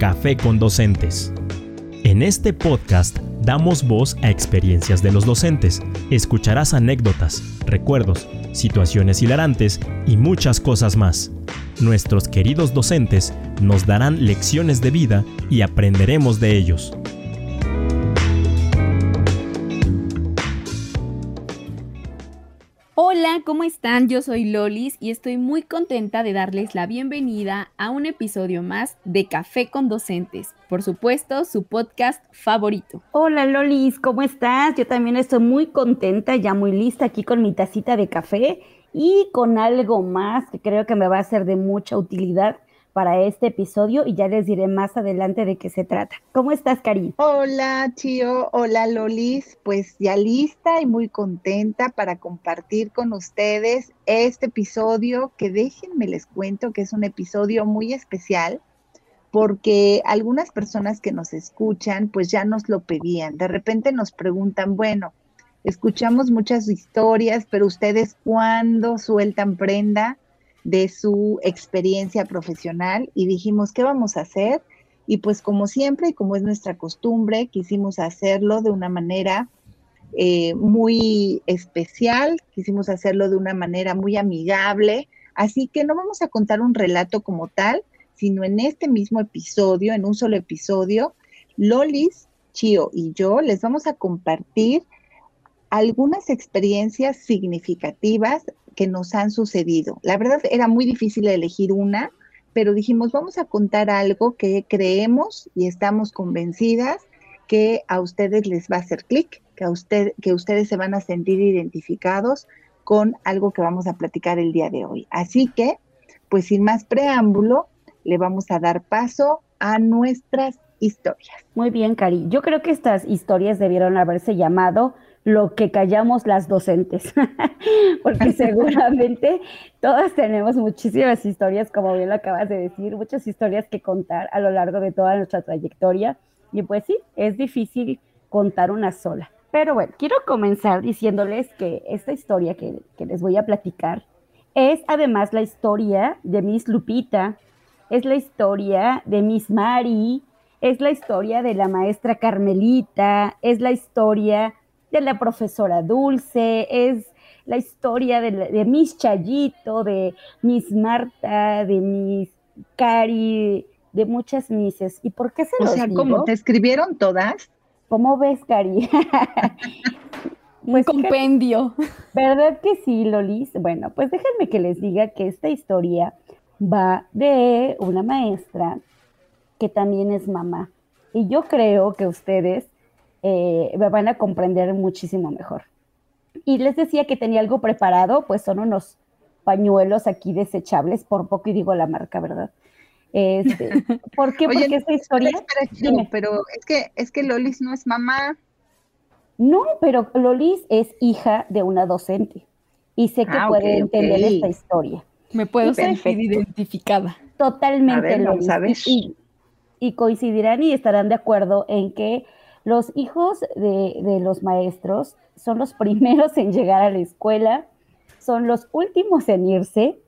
Café con Docentes. En este podcast damos voz a experiencias de los docentes. Escucharás anécdotas, recuerdos, situaciones hilarantes y muchas cosas más. Nuestros queridos docentes nos darán lecciones de vida y aprenderemos de ellos. ¿Cómo están? Yo soy Lolis y estoy muy contenta de darles la bienvenida a un episodio más de Café con Docentes, por supuesto, su podcast favorito. Hola Lolis, ¿cómo estás? Yo también estoy muy contenta, ya muy lista aquí con mi tacita de café y con algo más que creo que me va a ser de mucha utilidad para este episodio y ya les diré más adelante de qué se trata. ¿Cómo estás, Cari? Hola, Chio. Hola, Lolis. Pues ya lista y muy contenta para compartir con ustedes este episodio que déjenme les cuento que es un episodio muy especial porque algunas personas que nos escuchan pues ya nos lo pedían. De repente nos preguntan, bueno, escuchamos muchas historias, pero ustedes cuándo sueltan prenda? De su experiencia profesional y dijimos, ¿qué vamos a hacer? Y pues como siempre y como es nuestra costumbre, quisimos hacerlo de una manera eh, muy especial, quisimos hacerlo de una manera muy amigable, así que no vamos a contar un relato como tal, sino en este mismo episodio, en un solo episodio, Lolis, Chio y yo les vamos a compartir algunas experiencias significativas que nos han sucedido. La verdad era muy difícil elegir una, pero dijimos, vamos a contar algo que creemos y estamos convencidas que a ustedes les va a hacer clic, que, a usted, que ustedes se van a sentir identificados con algo que vamos a platicar el día de hoy. Así que, pues sin más preámbulo, le vamos a dar paso a nuestras historias. Muy bien, Cari. Yo creo que estas historias debieron haberse llamado lo que callamos las docentes, porque seguramente todas tenemos muchísimas historias, como bien lo acabas de decir, muchas historias que contar a lo largo de toda nuestra trayectoria. Y pues sí, es difícil contar una sola. Pero bueno, quiero comenzar diciéndoles que esta historia que, que les voy a platicar es además la historia de Miss Lupita, es la historia de Miss Mari, es la historia de la maestra Carmelita, es la historia de la profesora Dulce, es la historia de, de Miss Chayito, de Miss Marta, de Miss Cari, de muchas Misses. ¿Y por qué se o sea, ¿cómo te escribieron todas? ¿Cómo ves, Cari? pues Un compendio. ¿Verdad que sí, Lolis? Bueno, pues déjenme que les diga que esta historia va de una maestra que también es mamá. Y yo creo que ustedes eh, me van a comprender muchísimo mejor. Y les decía que tenía algo preparado, pues son unos pañuelos aquí desechables, por poco y digo la marca, ¿verdad? Este, ¿Por qué? Porque esta historia... pero es que, es que Lolis no es mamá. No, pero Lolis es hija de una docente y sé que ah, puede entender esta historia. Me puedo sentir identificada. Totalmente, Lolis. Y, y coincidirán y estarán de acuerdo en que los hijos de, los maestros son los primeros en llegar a la escuela, son los últimos en irse,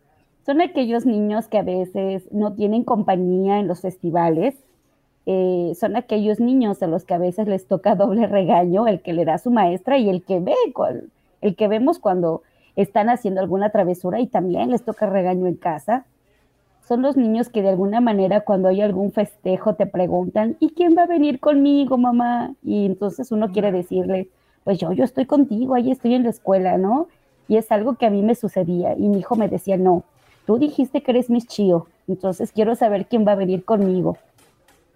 son aquellos niños que a veces no tienen compañía en los festivales, eh, son aquellos niños a los que a veces les toca doble regaño, el que le da su maestra y el que ve, el que vemos cuando están haciendo alguna travesura y también les toca regaño en casa son los niños que de alguna manera cuando hay algún festejo te preguntan, ¿y quién va a venir conmigo, mamá? Y entonces uno quiere decirle, pues yo, yo estoy contigo, ahí estoy en la escuela, ¿no? Y es algo que a mí me sucedía y mi hijo me decía, no, tú dijiste que eres mis chío, entonces quiero saber quién va a venir conmigo.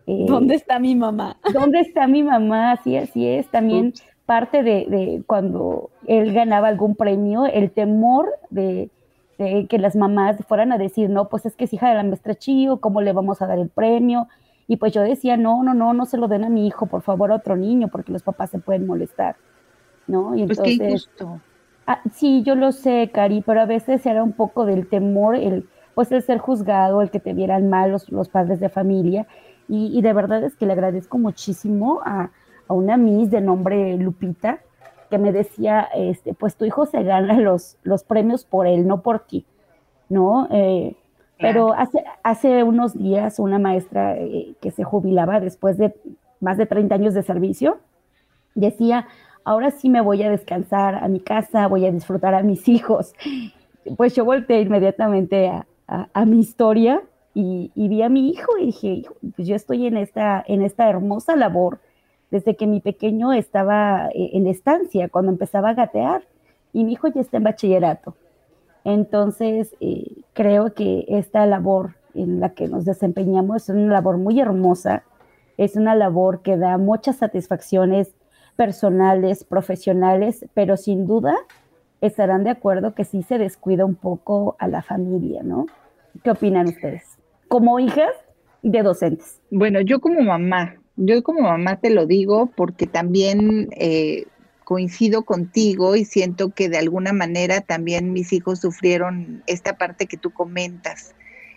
Eh, ¿Dónde está mi mamá? ¿Dónde está mi mamá? Así, así es. También parte de, de, cuando él ganaba algún premio, el temor de, que las mamás fueran a decir, no, pues es que es hija de la maestra Chío, ¿cómo le vamos a dar el premio? Y pues yo decía, no, no, no, no se lo den a mi hijo, por favor, a otro niño, porque los papás se pueden molestar, ¿no? Y pues entonces, qué injusto. Ah, sí, yo lo sé, Cari, pero a veces era un poco del temor, el, pues el ser juzgado, el que te vieran mal los, los padres de familia. Y, y, de verdad es que le agradezco muchísimo a, a una Miss de nombre Lupita, que me decía, este, pues tu hijo se gana los, los premios por él, no por ti, ¿no? Eh, Pero hace, hace unos días una maestra eh, que se jubilaba después de más de 30 años de servicio decía, ahora sí me voy a descansar a mi casa, voy a disfrutar a mis hijos. Pues yo volteé inmediatamente a, mi historia y, vi a mi hijo y dije, pues yo estoy en esta, en esta hermosa labor desde que mi pequeño estaba eh, en estancia, cuando empezaba a gatear, y mi hijo ya está en bachillerato. Entonces, eh, creo que esta labor en la que nos desempeñamos es una labor muy hermosa, es una labor que da muchas satisfacciones personales, profesionales, pero sin duda estarán de acuerdo que sí se descuida un poco a la familia, ¿no? ¿Qué opinan ustedes? Como hijas de docentes. Bueno, yo como mamá, yo como mamá te lo digo porque también eh, coincido contigo y siento que de alguna manera también mis hijos sufrieron esta parte que tú comentas.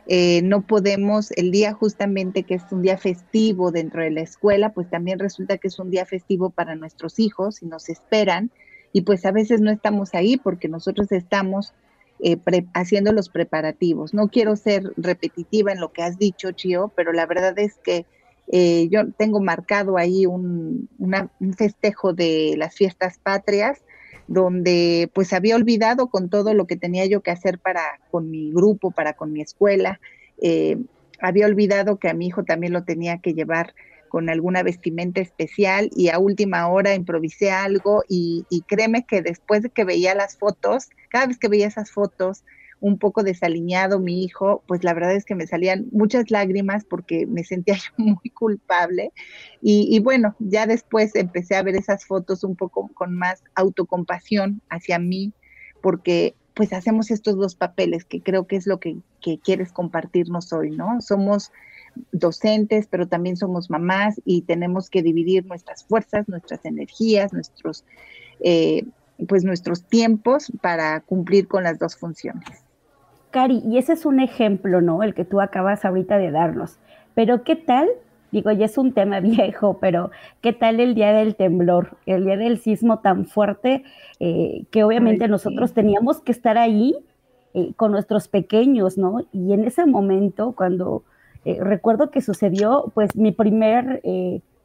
Eh, no podemos, el día justamente que es un día festivo dentro de la escuela, pues también resulta que es un día festivo para nuestros hijos y nos esperan y pues a veces no estamos ahí porque nosotros estamos eh, haciendo los preparativos. No quiero ser repetitiva en lo que has dicho, Chio, pero la verdad es que eh, yo tengo marcado ahí un, un, festejo de las fiestas patrias donde pues había olvidado con todo lo que tenía yo que hacer para con mi grupo, para con mi escuela. Eh, había olvidado que a mi hijo también lo tenía que llevar con alguna vestimenta especial y a última hora improvisé algo y, y créeme que después de que veía las fotos, cada vez que veía esas fotos, un poco desaliñado mi hijo, pues la verdad es que me salían muchas lágrimas porque me sentía yo muy culpable. Y, bueno, ya después empecé a ver esas fotos un poco con más autocompasión hacia mí, porque pues hacemos estos dos papeles que creo que es lo que, quieres compartirnos hoy, ¿no? Somos docentes, pero también somos mamás y tenemos que dividir nuestras fuerzas, nuestras energías, nuestros, eh, pues nuestros tiempos para cumplir con las dos funciones. Cari, y ese es un ejemplo, ¿no? El que tú acabas ahorita de darnos. Pero ¿qué tal? Digo, ya es un tema viejo, pero ¿qué tal el día del temblor, el día del sismo tan fuerte eh, que obviamente nosotros teníamos que estar ahí eh, con nuestros pequeños, ¿no? Y en ese momento, cuando eh, recuerdo que sucedió, pues mi primer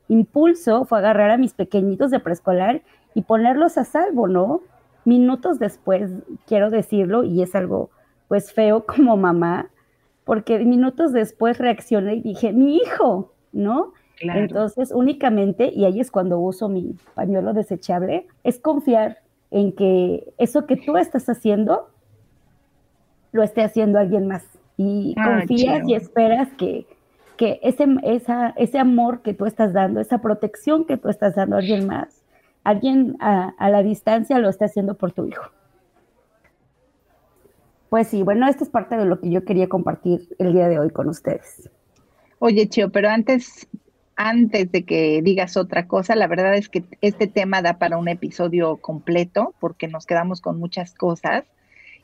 impulso fue agarrar a mis pequeñitos de preescolar y ponerlos a salvo, ¿no? Minutos después, quiero decirlo, y es algo pues feo como mamá, porque minutos después reaccioné y dije, mi hijo, ¿no? Entonces, únicamente, y ahí es cuando uso mi pañuelo desechable, es confiar en que eso que tú estás haciendo, lo esté haciendo alguien más. Y ah, confías y esperas que, que ese, esa, ese amor que tú estás dando, esa protección que tú estás dando a alguien más, alguien a, a la distancia lo está haciendo por tu hijo. Pues sí, bueno, esto es parte de lo que yo quería compartir el día de hoy con ustedes. Oye, Chio, pero antes, antes de que digas otra cosa, la verdad es que este tema da para un episodio completo porque nos quedamos con muchas cosas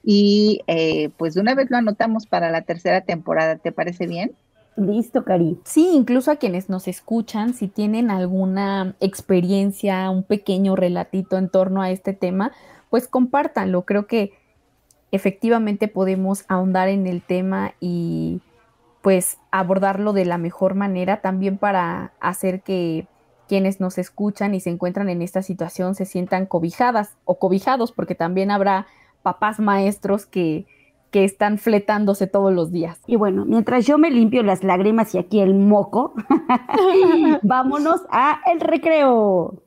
y eh, pues de una vez lo anotamos para la tercera temporada, ¿te parece bien? Listo, Cari. Sí, incluso a quienes nos escuchan, si tienen alguna experiencia, un pequeño relatito en torno a este tema, pues compártanlo. Creo que efectivamente podemos ahondar en el tema y pues abordarlo de la mejor manera también para hacer que quienes nos escuchan y se encuentran en esta situación se sientan cobijadas o cobijados, porque también habrá papás maestros que, que están fletándose todos los días. Y bueno, mientras yo me limpio las lágrimas y aquí el moco, vámonos a el recreo.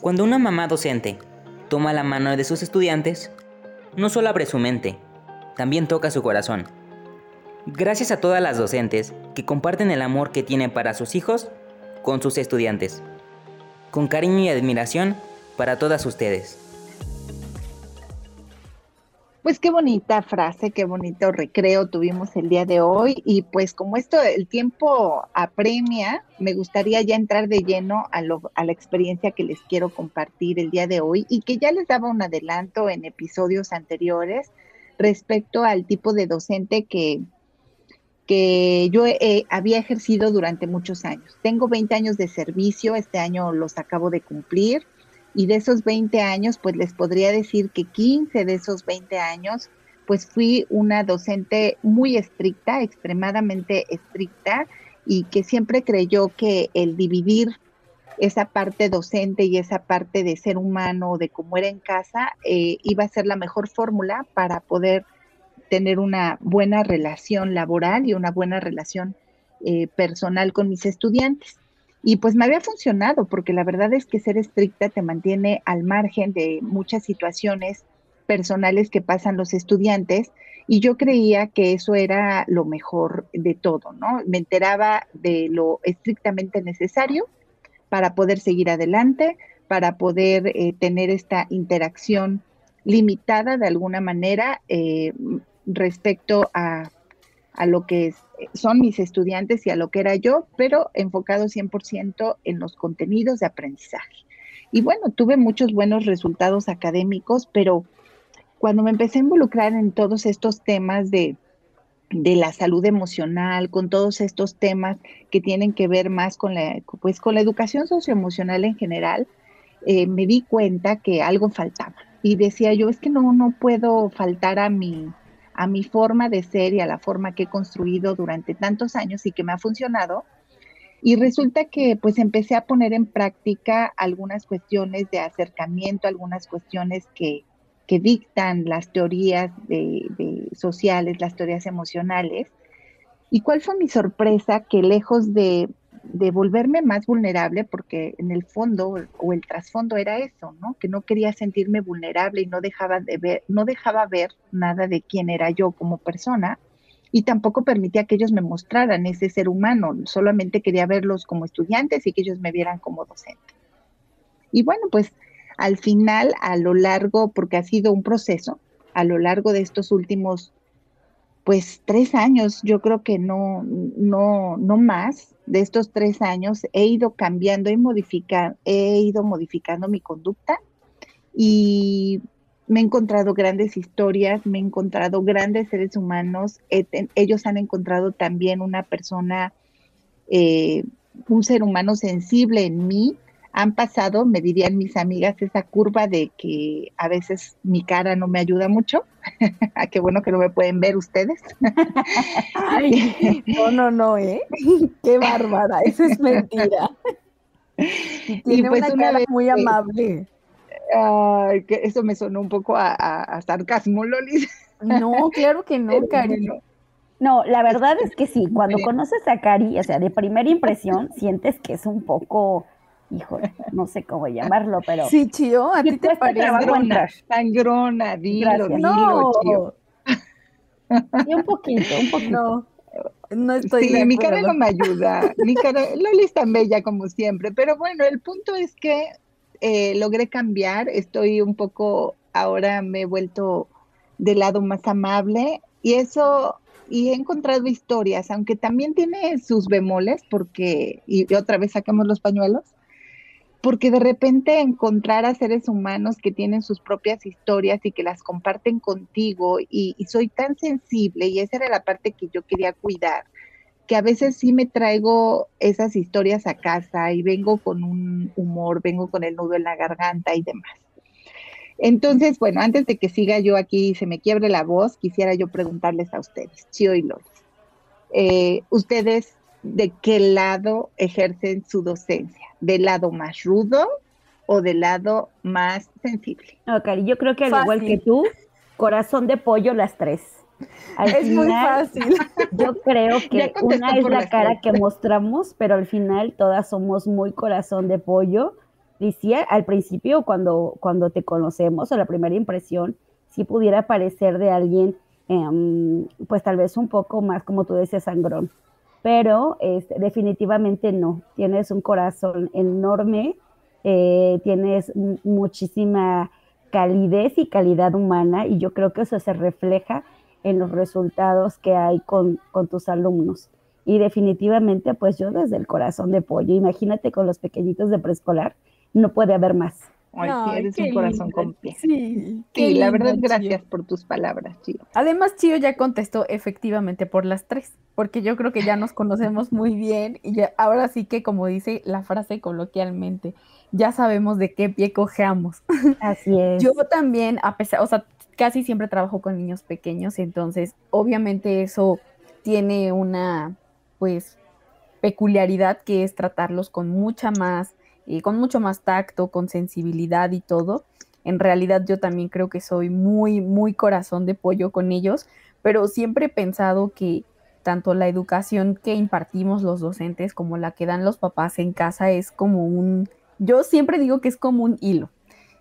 Cuando una mamá docente toma la mano de sus estudiantes, no solo abre su mente, también toca su corazón. Gracias a todas las docentes que comparten el amor que tienen para sus hijos con sus estudiantes. Con cariño y admiración para todas ustedes. Pues qué bonita frase, qué bonito recreo tuvimos el día de hoy y pues como esto el tiempo apremia, me gustaría ya entrar de lleno a, a la experiencia que les quiero compartir el día de hoy y que ya les daba un adelanto en episodios anteriores respecto al tipo de docente que, que yo había ejercido durante muchos años. Tengo 20 años de servicio, este año los acabo de cumplir y de esos 20 años, pues les podría decir que 15 de esos 20 años pues fui una docente muy estricta, extremadamente estricta, y que siempre creyó que el dividir esa parte docente y esa parte de ser humano, de cómo era en casa, eh, iba a ser la mejor fórmula para poder tener una buena relación laboral y una buena relación eh, personal con mis estudiantes. Y pues me había funcionado, porque la verdad es que ser estricta te mantiene al margen de muchas situaciones personales que pasan los estudiantes y yo creía que eso era lo mejor de todo, ¿no? Me enteraba de lo estrictamente necesario para poder seguir adelante, para poder eh, tener esta interacción limitada de alguna manera eh, respecto a, a, lo que son mis estudiantes y a lo que era yo, pero enfocado 100% en los contenidos de aprendizaje. Y bueno, tuve muchos buenos resultados académicos, pero cuando me empecé a involucrar en todos estos temas de, la salud emocional, con todos estos temas que tienen que ver más con la, pues, con la educación socioemocional en general, eh, me di cuenta que algo faltaba. Y decía yo, es que no, no puedo faltar a mi, a mi forma de ser y a la forma que he construido durante tantos años y que me ha funcionado. Y resulta que pues empecé a poner en práctica algunas cuestiones de acercamiento, algunas cuestiones que, que dictan las teorías de, sociales, las teorías emocionales. ¿Y cuál fue mi sorpresa? Que lejos de, de, volverme más vulnerable, porque en el fondo o el trasfondo era eso, ¿no? Que no quería sentirme vulnerable y no dejaba de ver, no dejaba ver nada de quién era yo como persona y tampoco permitía que ellos me mostraran ese ser humano, solamente quería verlos como estudiantes y que ellos me vieran como docente. Y bueno, pues al final, a lo largo, porque ha sido un proceso, a lo largo de estos últimos, pues tres años, yo creo que no, no, no más, de estos tres años he ido cambiando y modificando, he ido modificando mi conducta y me he encontrado grandes historias, me he encontrado grandes seres humanos, ellos han encontrado también una persona, eh, un ser humano sensible en mí, han pasado, me dirían mis amigas, esa curva de que a veces mi cara no me ayuda mucho. Ah, qué bueno que no me pueden ver ustedes. Ay, no, no, no, ¿eh? Qué bárbara, eso es mentira. tiene pues una, cara muy amable. Ay, que eso me sonó un poco a, sarcasmo, Lolis. No, claro que no, Cari. No, la verdad es que sí, cuando conoces a Cari, o sea, de primera impresión, sientes que es un poco hijo, no sé cómo llamarlo, pero. Sí, Chío, a ti te parece. Sangrona, sangrona, dilo, dilo, no. Chío. Y un poquito, un poquito. No, estoy sí, mi cara no me ayuda. Mi cara, Loli es tan bella como siempre, pero bueno, el punto es que eh, logré cambiar. Estoy un poco, ahora me he vuelto del lado más amable y eso y he encontrado historias, aunque también tiene sus bemoles, porque, y otra vez sacamos los pañuelos, porque de repente encontrar a seres humanos que tienen sus propias historias y que las comparten contigo y, soy tan sensible y esa era la parte que yo quería cuidar, que a veces sí me traigo esas historias a casa y vengo con un humor, vengo con el nudo en la garganta y demás. Entonces, bueno, antes de que siga yo aquí y se me quiebre la voz, quisiera yo preguntarles a ustedes, Chio y Loris, eh, ustedes de qué lado ejercen su docencia, del lado más rudo o del lado más sensible. Ok, yo creo que al igual que tú, corazón de pollo las tres. es muy fácil. Yo creo que una es la cara que mostramos, pero al final todas somos muy corazón de pollo. Decía al principio, cuando, cuando te conocemos, o la primera impresión, si pudiera parecer de alguien, em, pues tal vez un poco más, como tú decías, sangrón pero este, definitivamente no. Tienes un corazón enorme, eh, tienes muchísima calidez y calidad humana y yo creo que eso se refleja en los resultados que hay con, con tus alumnos. Y definitivamente, pues yo desde el corazón de pollo, imagínate con los pequeñitos de preescolar, no puede haber más. Ay, sí, eres un corazón completo. Sí, sí la verdad, gracias por tus palabras, Chío. Además, Chío ya contestó efectivamente por las tres, porque yo creo que ya nos conocemos muy bien y ahora sí que, como dice la frase coloquialmente, ya sabemos de qué pie cojeamos. Así es. Yo también, a pesar, o sea, casi siempre trabajo con niños pequeños, entonces obviamente eso tiene una, pues, peculiaridad que es tratarlos con mucha más, con mucho más tacto, con sensibilidad y todo. En realidad yo también creo que soy muy, muy corazón de pollo con ellos, pero siempre he pensado que tanto la educación que impartimos los docentes como la que dan los papás en casa es como un, yo siempre digo que es como un hilo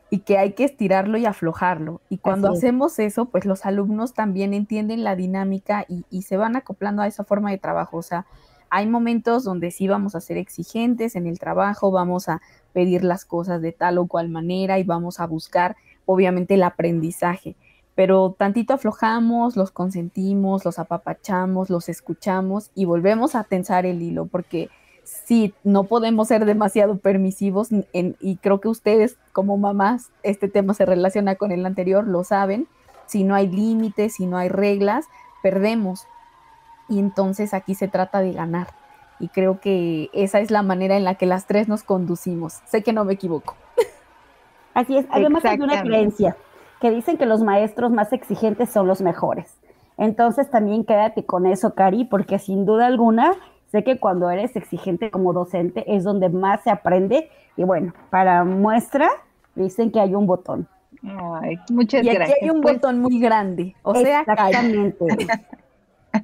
y que hay que estirarlo y aflojarlo. Y cuando hacemos eso, pues los alumnos también entienden la dinámica y, y, se van acoplando a esa forma de trabajo. O sea, hay momentos donde sí vamos a ser exigentes en el trabajo, vamos a pedir las cosas de tal o cual manera y vamos a buscar, obviamente, el aprendizaje. Pero tantito aflojamos, los consentimos, los apapachamos, los escuchamos y volvemos a tensar el hilo, porque sí, no podemos ser demasiado permisivos y creo que ustedes como mamás, este tema se relaciona con el anterior, lo saben, si no hay límites, si no hay reglas, perdemos. Y entonces aquí se trata de ganar. Y creo que esa es la manera en la que las tres nos conducimos. Sé que no me equivoco. Así es. Además hay una creencia que dicen que los maestros más exigentes son los mejores. Entonces también quédate con eso, Cari, porque sin duda alguna Sé que cuando eres exigente como docente es donde más se aprende. Y bueno, para muestra, dicen que hay un botón. Ay, muchas y aquí hay un pues botón muy grande. O sea, exactamente.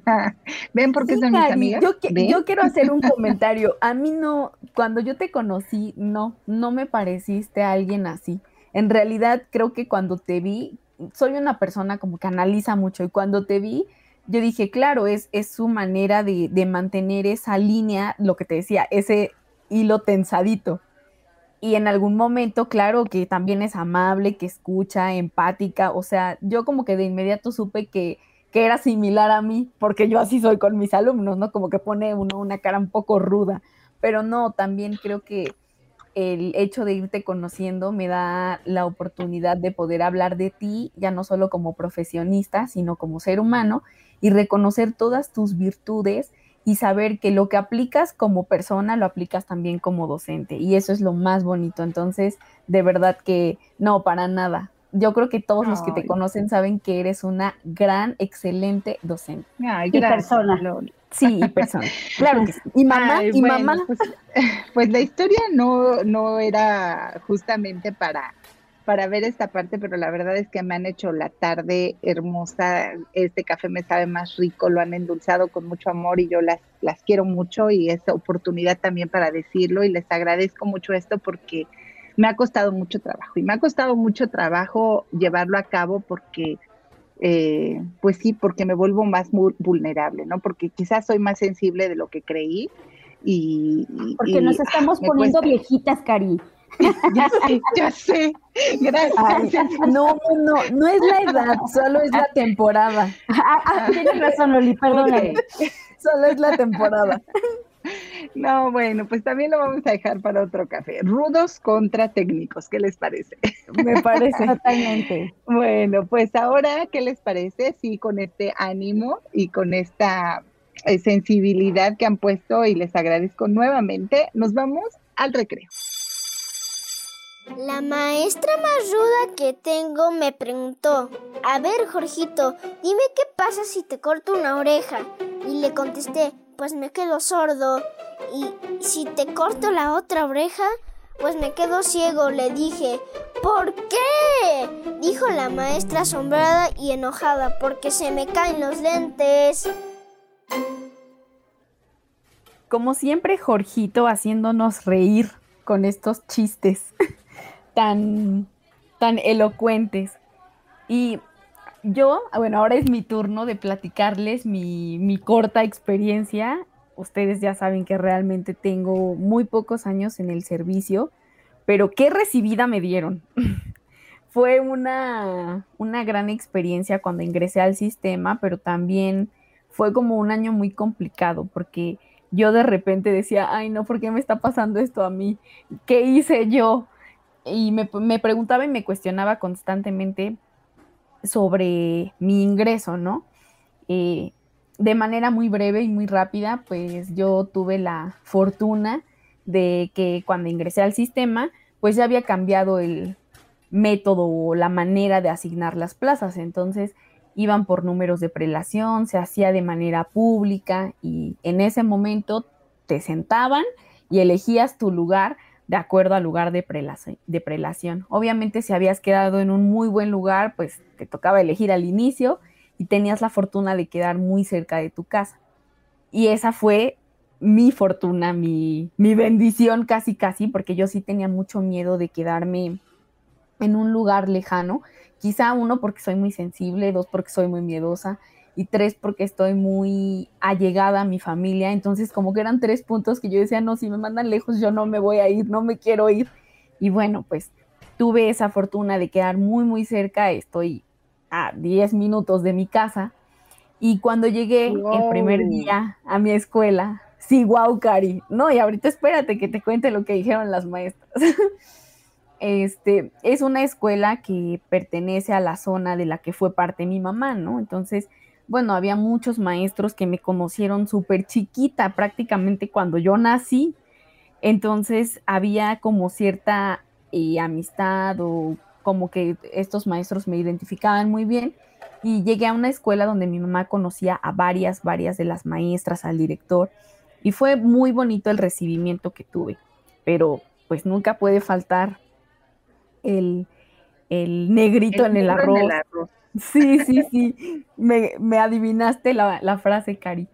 ¿Ven por qué son mis amigas? Yo, yo, quiero hacer un comentario. A mí no, cuando yo te conocí, no, no me pareciste a alguien así. En realidad, creo que cuando te vi, soy una persona como que analiza mucho y cuando te vi, yo dije, claro, es, es su manera de, de, mantener esa línea, lo que te decía, ese hilo tensadito. Y en algún momento, claro, que también es amable, que escucha, empática, o sea, yo como que de inmediato supe que, que era similar a mí, porque yo así soy con mis alumnos, ¿no? Como que pone uno una cara un poco ruda, pero no, también creo que el hecho de irte conociendo me da la oportunidad de poder hablar de ti, ya no solo como profesionista, sino como ser humano, y reconocer todas tus virtudes y saber que lo que aplicas como persona lo aplicas también como docente. Y eso es lo más bonito. Entonces, de verdad que no, para nada. Yo creo que todos los que te conocen saben que eres una gran, excelente docente. y persona. Sí, y persona. Claro que sí. Y mamá, y mamá. Pues, pues, la historia no, no era justamente para, para ver esta parte, pero la verdad es que me han hecho la tarde hermosa. Este café me sabe más rico, lo han endulzado con mucho amor y yo las, las quiero mucho y es oportunidad también para decirlo y les agradezco mucho esto porque me ha costado mucho trabajo y me ha costado mucho trabajo llevarlo a cabo porque eh, pues sí, porque me vuelvo más vulnerable, ¿no? Porque quizás soy más sensible de lo que creí y... Porque nos estamos poniendo viejitas, Cari. ya sé, ya sé. Gracias. no, no, no es la edad, solo es la temporada. Ah, ah, tienes razón, Loli, perdóname. Solo es la temporada. No, bueno, pues también lo vamos a dejar para otro café. Rudos contra técnicos, ¿qué les parece? Me parece totalmente. Bueno, pues ahora, ¿qué les parece? Sí, con este ánimo y con esta eh, sensibilidad que han puesto y les agradezco nuevamente, nos vamos al recreo. La maestra más ruda que tengo me preguntó, a ver, Jorgito, dime qué pasa si te corto una oreja. Y le contesté, pues me quedo sordo. Y si te corto la otra oreja, pues me quedo ciego, le dije. ¿Por qué? Dijo la maestra asombrada y enojada, porque se me caen los lentes. Como siempre, Jorgito haciéndonos reír con estos chistes tan, tan elocuentes. Y yo, bueno, ahora es mi turno de platicarles mi, corta experiencia. Ustedes ya saben que realmente tengo muy pocos años en el servicio, pero qué recibida me dieron. Fue una, una gran experiencia cuando ingresé al sistema, pero también fue como un año muy complicado porque yo de repente decía, ay no, ¿por qué me está pasando esto a mí? ¿Qué hice yo? Y me, me preguntaba y me cuestionaba constantemente sobre mi ingreso, ¿no? Eh, de manera muy breve y muy rápida, pues yo tuve la fortuna de que cuando ingresé al sistema, pues ya había cambiado el, método o la manera de asignar las plazas. Entonces, iban por números de prelación, se hacía de manera pública y en ese momento te sentaban y elegías tu lugar de acuerdo al lugar de prelación, de prelación. Obviamente si habías quedado en un muy buen lugar, pues te tocaba elegir al inicio y tenías la fortuna de quedar muy cerca de tu casa. Y esa fue mi fortuna, mi, mi bendición casi casi, porque yo sí tenía mucho miedo de quedarme en un lugar lejano. Quizá uno porque soy muy sensible, dos porque soy muy miedosa y tres porque estoy muy allegada a mi familia. Entonces como que eran tres puntos que yo decía, no, si me mandan lejos yo no me voy a ir, no me quiero ir. Y bueno, pues tuve esa fortuna de quedar muy, muy cerca. Estoy a 10 minutos de mi casa. Y cuando llegué el primer día a mi escuela, sí, wow, Cari. No, y ahorita espérate que te cuente lo que dijeron las maestras. este, es una escuela que pertenece a la zona de la que fue parte mi mamá, ¿no? Entonces, bueno, había muchos maestros que me conocieron súper chiquita, prácticamente cuando yo nací. Entonces había como cierta eh, amistad o como que estos maestros me identificaban muy bien. Y llegué a una escuela donde mi mamá conocía a varias, varias de las maestras, al director. Y fue muy bonito el recibimiento que tuve. Pero pues nunca puede faltar el, negrito En el arroz. Sí, sí, sí. Me, adivinaste la, frase, Cari.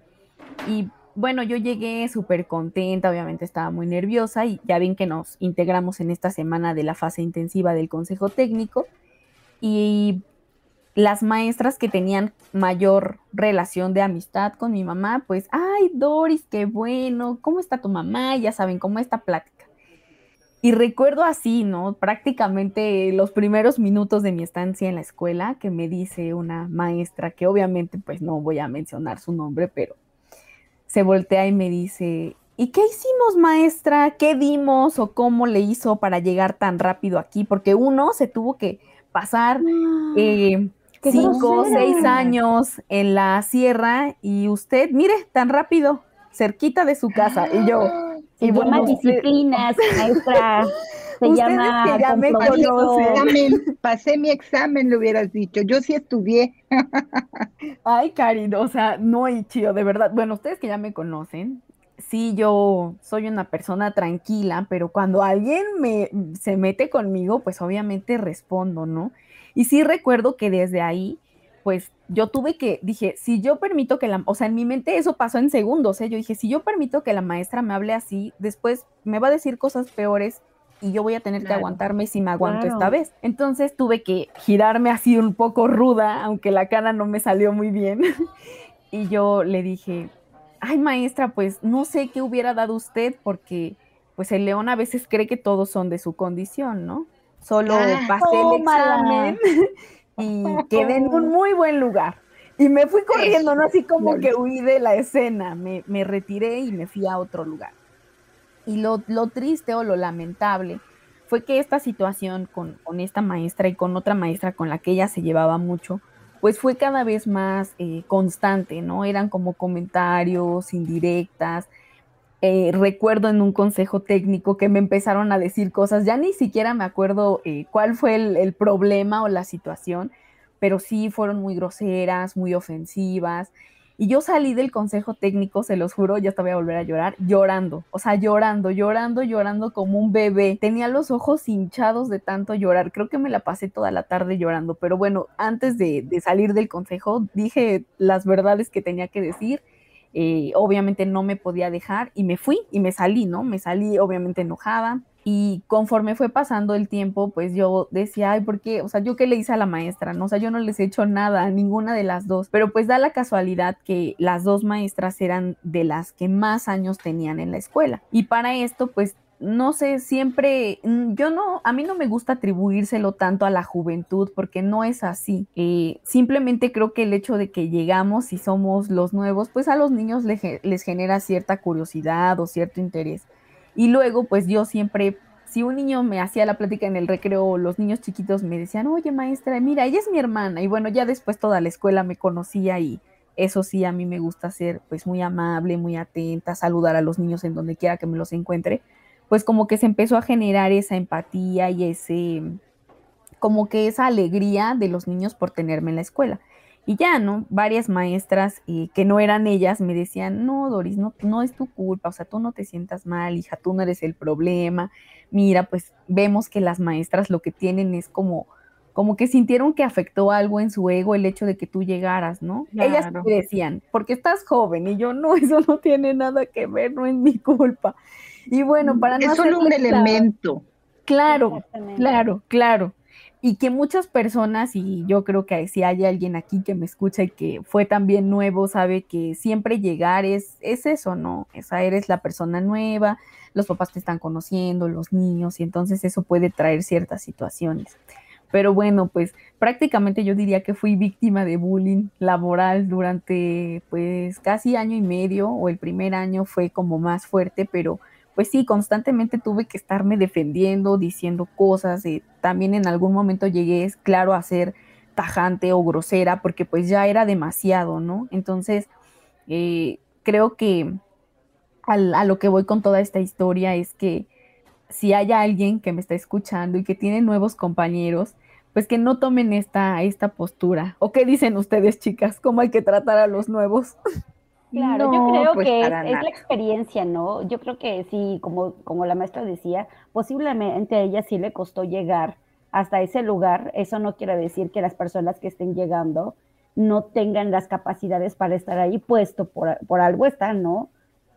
Y bueno, yo llegué súper contenta, obviamente estaba muy nerviosa y ya ven que nos integramos en esta semana de la fase intensiva del Consejo Técnico y las maestras que tenían mayor relación de amistad con mi mamá, pues, ay, Doris, qué bueno, ¿cómo está tu mamá? Ya saben, cómo está plática. Y recuerdo así, ¿no? Prácticamente los primeros minutos de mi estancia en la escuela que me dice una maestra, que obviamente pues no voy a mencionar su nombre, pero se voltea y me dice, ¿y qué hicimos maestra? ¿Qué dimos o cómo le hizo para llegar tan rápido aquí? Porque uno se tuvo que pasar ah, eh, cinco o seis años en la sierra y usted, mire, tan rápido, cerquita de su casa. Y yo, se llama disciplinas, maestra. Se llama ya me examen, pasé mi examen, le hubieras dicho. Yo sí estudié. Ay, Karin, o sea, no hay chido, de verdad. Bueno, ustedes que ya me conocen, sí, yo soy una persona tranquila, pero cuando alguien me se mete conmigo, pues obviamente respondo, ¿no? Y sí recuerdo que desde ahí pues yo tuve que, dije, si yo permito que la, o sea, en mi mente eso pasó en segundos, ¿eh? yo dije, si yo permito que la maestra me hable así, después me va a decir cosas peores y yo voy a tener que aguantarme si me aguanto esta vez. Entonces tuve que girarme así un poco ruda, aunque la cara no me salió muy bien. y yo le dije, ay maestra, pues no sé qué hubiera dado usted porque pues el león a veces cree que todos son de su condición, ¿no? Solo ah, pasé el examen y quedé en un muy buen lugar. Y me fui corriendo, ¿no? Así como que huí de la escena, me, retiré y me fui a otro lugar. Y lo, triste o lo lamentable fue que esta situación con, esta maestra y con otra maestra con la que ella se llevaba mucho, pues fue cada vez más eh, constante, ¿no? Eran como comentarios, indirectas, eh, recuerdo en un consejo técnico que me empezaron a decir cosas, ya ni siquiera me acuerdo eh, cuál fue el, problema o la situación, pero sí fueron muy groseras, muy ofensivas. Y yo salí del consejo técnico, se los juro, ya te voy a volver a llorar, llorando, o sea, llorando, llorando, llorando como un bebé. Tenía los ojos hinchados de tanto llorar, creo que me la pasé toda la tarde llorando, pero bueno, antes de, salir del consejo dije las verdades que tenía que decir eh, obviamente no me podía dejar y me fui y me salí, ¿no? Me salí obviamente enojada y conforme fue pasando el tiempo, pues yo decía, ay, ¿por qué? O sea, ¿yo qué le hice a la maestra? No, o sea, yo no les he hecho nada a ninguna de las dos, pero pues da la casualidad que las dos maestras eran de las que más años tenían en la escuela y para esto, pues no sé, siempre, mm, yo no, a mí no me gusta atribuírselo tanto a la juventud porque no es así. Eh, simplemente creo que el hecho de que llegamos y somos los nuevos, pues a los niños les genera cierta curiosidad o cierto interés. Y luego, pues yo siempre, si un niño me hacía la plática en el recreo, los niños chiquitos me decían, oye maestra, mira, ella es mi hermana. Y bueno, ya después toda la escuela me conocía y eso sí, a mí me gusta ser pues muy amable, muy atenta, saludar a los niños en donde quiera que me los encuentre pues como que se empezó a generar esa empatía y ese, como que esa alegría de los niños por tenerme en la escuela. Y ya, ¿no? Varias maestras eh, que no eran ellas me decían, no, Doris, no, no es tu culpa, o sea, tú no te sientas mal, hija, tú no eres el problema. Mira, pues vemos que las maestras lo que tienen es como, como que sintieron que afectó algo en su ego el hecho de que tú llegaras, ¿no? Ellas me decían, porque estás joven, y yo, no, eso no tiene nada que ver, no es mi culpa. Y bueno, para no... Es solo un elemento. Claro, claro, claro y que muchas personas, y yo creo que si hay alguien aquí que me escucha y que fue también nuevo, sabe que siempre llegar es, es eso, ¿no? Esa eres la persona nueva, los papás te están conociendo, los niños, y entonces eso puede traer ciertas situaciones. Pero bueno, pues prácticamente yo diría que fui víctima de bullying laboral durante pues casi año y medio, o el primer año fue como más fuerte, pero pues sí, constantemente tuve que estarme defendiendo, diciendo cosas. y también en algún momento llegué, es claro, a ser tajante o grosera, porque pues ya era demasiado, ¿no? Entonces, eh, creo que a lo que voy con toda esta historia es que si hay alguien que me está escuchando y que tiene nuevos compañeros, pues que no tomen esta, esta postura. ¿O qué dicen ustedes, chicas? ¿Cómo hay que tratar a los nuevos? Claro, yo creo pues, que es, la experiencia, ¿no? Yo creo que sí, como, como la maestra decía, posiblemente a ella sí le costó llegar hasta ese lugar. Eso no quiere decir que las personas que estén llegando no tengan las capacidades para estar ahí puesto, por, por algo están, ¿no?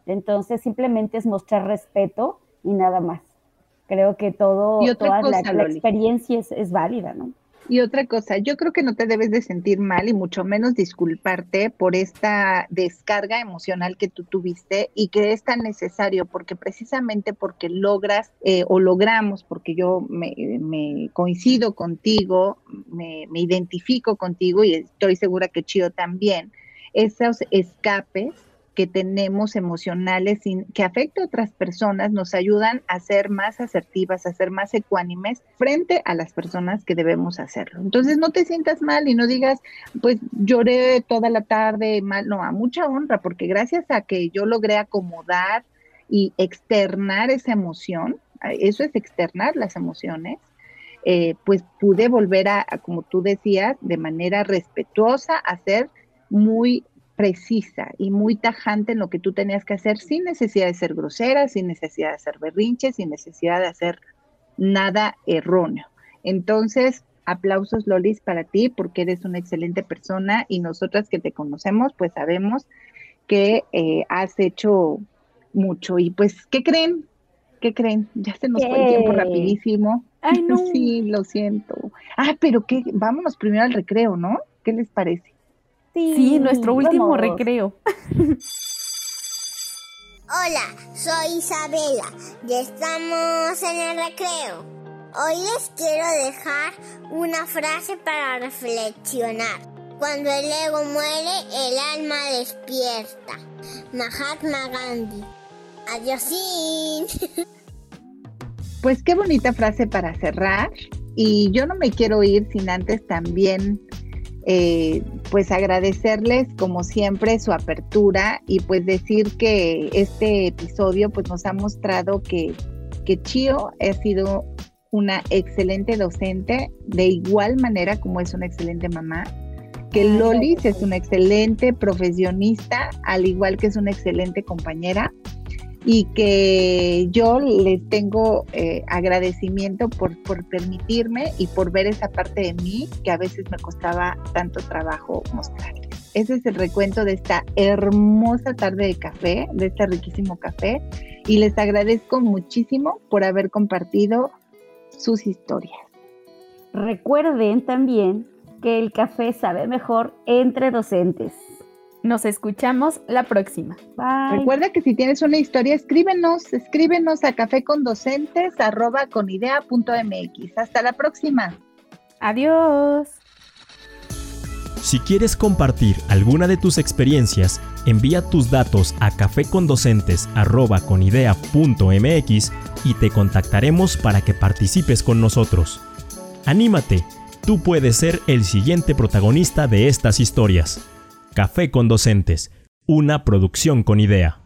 Entonces simplemente es mostrar respeto y nada más. Creo que todo, toda la, experiencia es, es válida, ¿no? Y otra cosa, yo creo que no te debes de sentir mal y mucho menos disculparte por esta descarga emocional que tú tuviste y que es tan necesario porque precisamente porque logras eh, o logramos, porque yo me, coincido contigo, me, me, identifico contigo y estoy segura que Chio también, esos escapes que tenemos emocionales que afectan a otras personas nos ayudan a ser más asertivas, a ser más ecuánimes frente a las personas que debemos hacerlo. Entonces no te sientas mal y no digas, pues lloré toda la tarde mal, no, a mucha honra, porque gracias a que yo logré acomodar y externar esa emoción, eso es externar las emociones, eh, pues pude volver a, como tú decías, de manera respetuosa, a ser muy precisa y muy tajante en lo que tú tenías que hacer sin necesidad de ser grosera, sin necesidad de hacer berrinches, sin necesidad de hacer nada erróneo. Entonces, aplausos Lolis para ti porque eres una excelente persona y nosotras que te conocemos pues sabemos que eh, has hecho mucho y pues, ¿qué creen? ¿Qué creen? Ya se nos fue el tiempo rapidísimo. Ay, no. sí, lo siento. Ah, pero qué, vámonos primero al recreo, ¿no? ¿Qué les parece? Sí, nuestro último recreo. Hola, soy Isabela y estamos en el recreo. Hoy les quiero dejar una frase para reflexionar. Cuando el ego muere, el alma despierta. Mahatma Gandhi. Adiósín. Pues qué bonita frase para cerrar. Y yo no me quiero ir sin antes también eh, pues agradecerles como siempre su apertura y pues decir que este episodio pues nos ha mostrado que, que Chio ha sido una excelente docente, de igual manera como es una excelente mamá, que Lolis es una excelente profesionista, al igual que es una excelente compañera y que yo les tengo eh, agradecimiento por, por permitirme y por ver esa parte de mí que a veces me costaba tanto trabajo mostrarles. Ese es el recuento de esta hermosa tarde de café, de este riquísimo café, y les agradezco muchísimo por haber compartido sus historias. Recuerden también que el café sabe mejor entre docentes. Nos escuchamos la próxima. Bye. Recuerda que si tienes una historia, escríbenos, escríbenos a cafécondocentes.conidea.mx. Hasta la próxima. Adiós. Si quieres compartir alguna de tus experiencias, envía tus datos a cafécondocentes.conidea.mx y te contactaremos para que participes con nosotros. Anímate, tú puedes ser el siguiente protagonista de estas historias. Café con Docentes, una producción con idea.